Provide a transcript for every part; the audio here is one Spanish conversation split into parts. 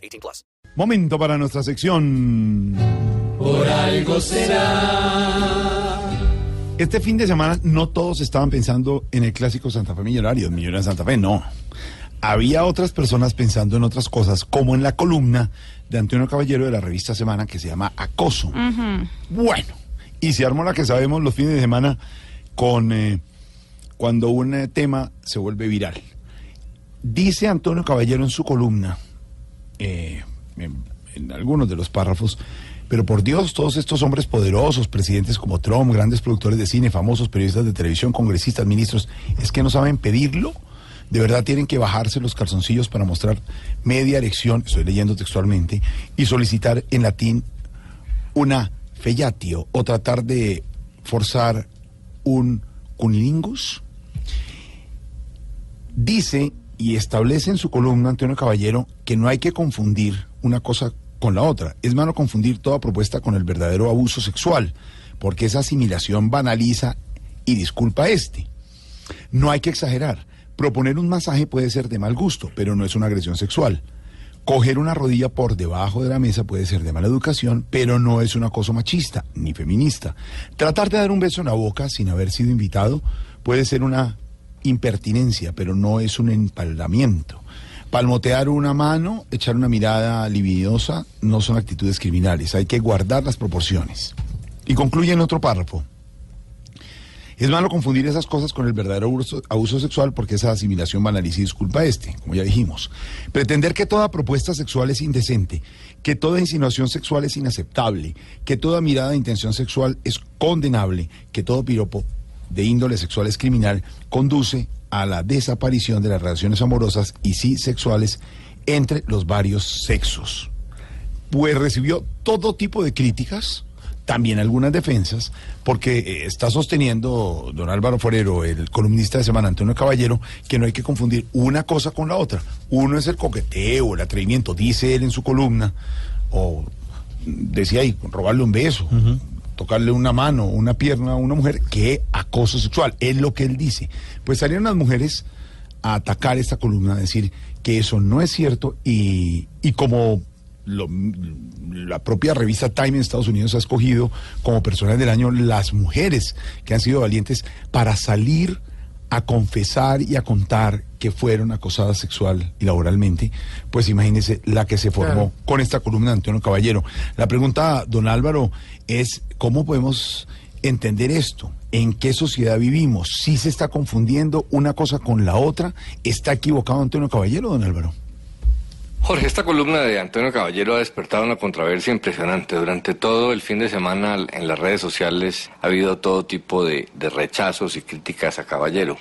18 plus. Momento para nuestra sección. Por algo será. Este fin de semana no todos estaban pensando en el clásico Santa Fe Millonario, Millonario en Santa Fe, no. Había otras personas pensando en otras cosas, como en la columna de Antonio Caballero de la revista Semana que se llama Acoso. Bueno, y se armó la que sabemos los fines de semana con eh, cuando un eh, tema se vuelve viral. Dice Antonio Caballero en su columna, eh, en, algunos de los párrafos, pero por Dios, todos estos hombres poderosos, presidentes como Trump, grandes productores de cine, famosos periodistas de televisión, congresistas, ministros, es que no saben pedirlo. De verdad tienen que bajarse los calzoncillos para mostrar media erección, estoy leyendo textualmente, y solicitar en latín una fellatio o tratar de forzar un cunilingus. Dice y establece en su columna Antonio Caballero que no hay que confundir una cosa con la otra. Es malo confundir toda propuesta con el verdadero abuso sexual, porque esa asimilación banaliza y disculpa este. No hay que exagerar. Proponer un masaje puede ser de mal gusto, pero no es una agresión sexual. Coger una rodilla por debajo de la mesa puede ser de mala educación, pero no es un acoso machista ni feminista. Tratar de dar un beso en la boca sin haber sido invitado puede ser una impertinencia, pero no es un empalamiento. Palmotear una mano, echar una mirada libidosa, no son actitudes criminales. Hay que guardar las proporciones. Y concluye en otro párrafo. Es malo confundir esas cosas con el verdadero abuso, sexual porque esa asimilación banaliza y disculpa este, como ya dijimos. Pretender que toda propuesta sexual es indecente, que toda insinuación sexual es inaceptable, que toda mirada de intención sexual es condenable, que todo piropo de índole sexual es criminal, conduce a la desaparición de las relaciones amorosas y sí sexuales entre los varios sexos. Pues recibió todo tipo de críticas, también algunas defensas, porque eh, está sosteniendo don Álvaro Forero, el columnista de Semana Antonio Caballero, que no hay que confundir una cosa con la otra. Uno es el coqueteo, el atrevimiento, dice él en su columna, o decía ahí, robarle un beso, tocarle una mano, una pierna a una mujer, que acoso sexual, es lo que él dice. Pues salieron las mujeres a atacar esta columna, a decir que eso no es cierto y, y como la propia revista Time en Estados Unidos ha escogido como personas del año las mujeres que han sido valientes para salir a confesar y a contar que fueron acosadas sexual y laboralmente, pues imagínese la que se formó Claro. con esta columna de Antonio Caballero. La pregunta, don Álvaro, es cómo podemos entender esto. ¿En qué sociedad vivimos? ¿Si se está confundiendo una cosa con la otra? ¿Está equivocado Antonio Caballero, don Álvaro? Jorge, esta columna de Antonio Caballero ha despertado una controversia impresionante. Durante todo el fin de semana en las redes sociales ha habido todo tipo de, de rechazos y críticas a Caballero.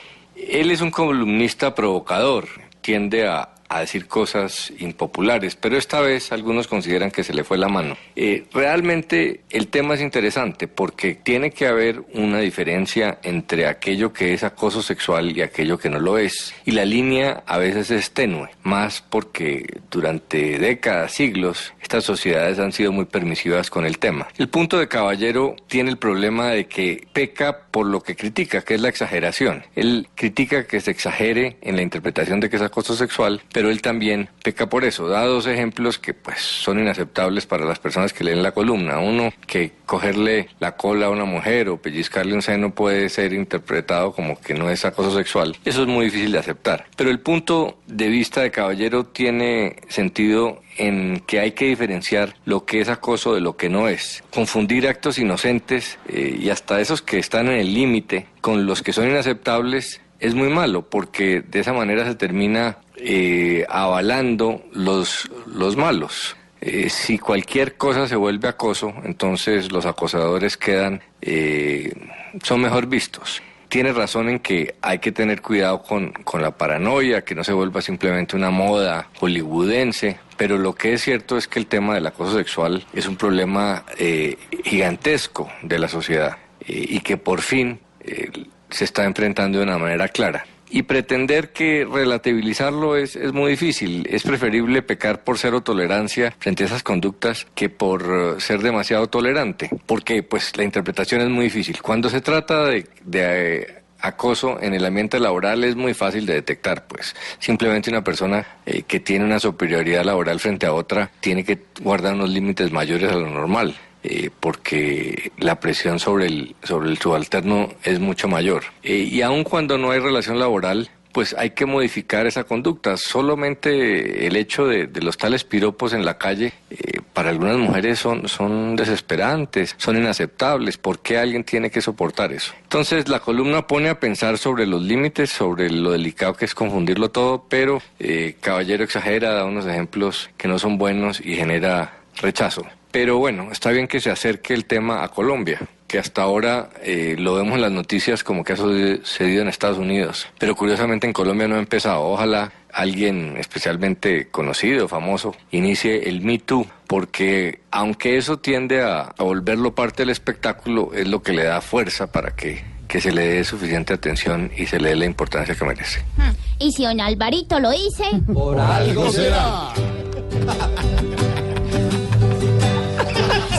Él es un columnista provocador, tiende a, a decir cosas impopulares, pero esta vez algunos consideran que se le fue la mano. Eh, realmente el tema es interesante porque tiene que haber una diferencia entre aquello que es acoso sexual y aquello que no lo es. Y la línea a veces es tenue, más porque durante décadas, siglos, estas sociedades han sido muy permisivas con el tema. El punto de Caballero tiene el problema de que peca por lo que critica, que es la exageración. Él critica que se exagere en la interpretación de que es acoso sexual, pero él también peca por eso. Da dos ejemplos que pues son inaceptables para las personas que leen la columna. Uno, que cogerle la cola a una mujer o pellizcarle un seno puede ser interpretado como que no es acoso sexual. Eso es muy difícil de aceptar. Pero el punto de vista de Caballero tiene sentido en que hay que diferenciar lo que es acoso de lo que no es. Confundir actos inocentes eh, y hasta esos que están en el límite con los que son inaceptables es muy malo porque de esa manera se termina eh, avalando los, los malos. Eh, si cualquier cosa se vuelve acoso, entonces los acosadores quedan, eh, son mejor vistos. tiene razón en que hay que tener cuidado con, con la paranoia, que no se vuelva simplemente una moda hollywoodense, pero lo que es cierto es que el tema del acoso sexual es un problema eh, gigantesco de la sociedad y que por fin se está enfrentando de una manera clara. Y pretender que relativizarlo es, es muy difícil. Es preferible pecar por cero tolerancia frente a esas conductas que por eh, ser demasiado tolerante. Porque pues la interpretación es muy difícil. Cuando se trata de, eh, acoso en el ambiente laboral es muy fácil de detectar, pues simplemente una persona eh, que tiene una superioridad laboral frente a otra tiene que guardar unos límites mayores a lo normal. Eh, porque la presión sobre el, sobre el subalterno es mucho mayor. Eh, y aun cuando no hay relación laboral, pues hay que modificar esa conducta. Solamente el hecho de, los tales piropos en la calle eh, para algunas mujeres son, son desesperantes, son inaceptables. ¿Por qué alguien tiene que soportar eso? Entonces la columna pone a pensar sobre los límites, sobre lo delicado que es confundirlo todo, pero eh, Caballero exagera, da unos ejemplos que no son buenos y genera rechazo. Pero bueno, está bien que se acerque el tema a Colombia, que hasta ahora eh, lo vemos en las noticias como que ha sucedido en Estados Unidos. Pero curiosamente en Colombia no ha empezado. Ojalá alguien especialmente conocido, famoso, inicie el Me Too, porque aunque eso tiende a, a volverlo parte del espectáculo, es lo que le da fuerza para que, que se le dé suficiente atención y se le dé la importancia que merece. Hmm. Y si don Alvarito lo dice, Por algo será.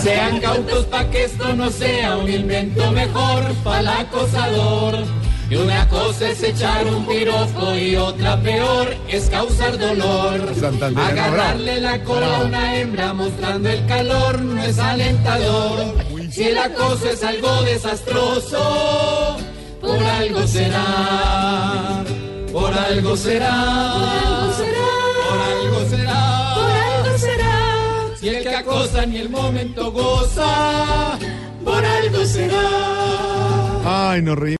Sean cautos pa' que esto no sea un invento mejor para el acosador. Y una cosa es echar un piropo y otra peor es causar dolor. Santander, Agarrarle la cola a una hembra mostrando el calor no es alentador. Si el acoso es algo desastroso, por algo será. Por algo será. Por algo será. Por algo será. Acosa ni el momento goza, por algo será. Ay, nos reímos.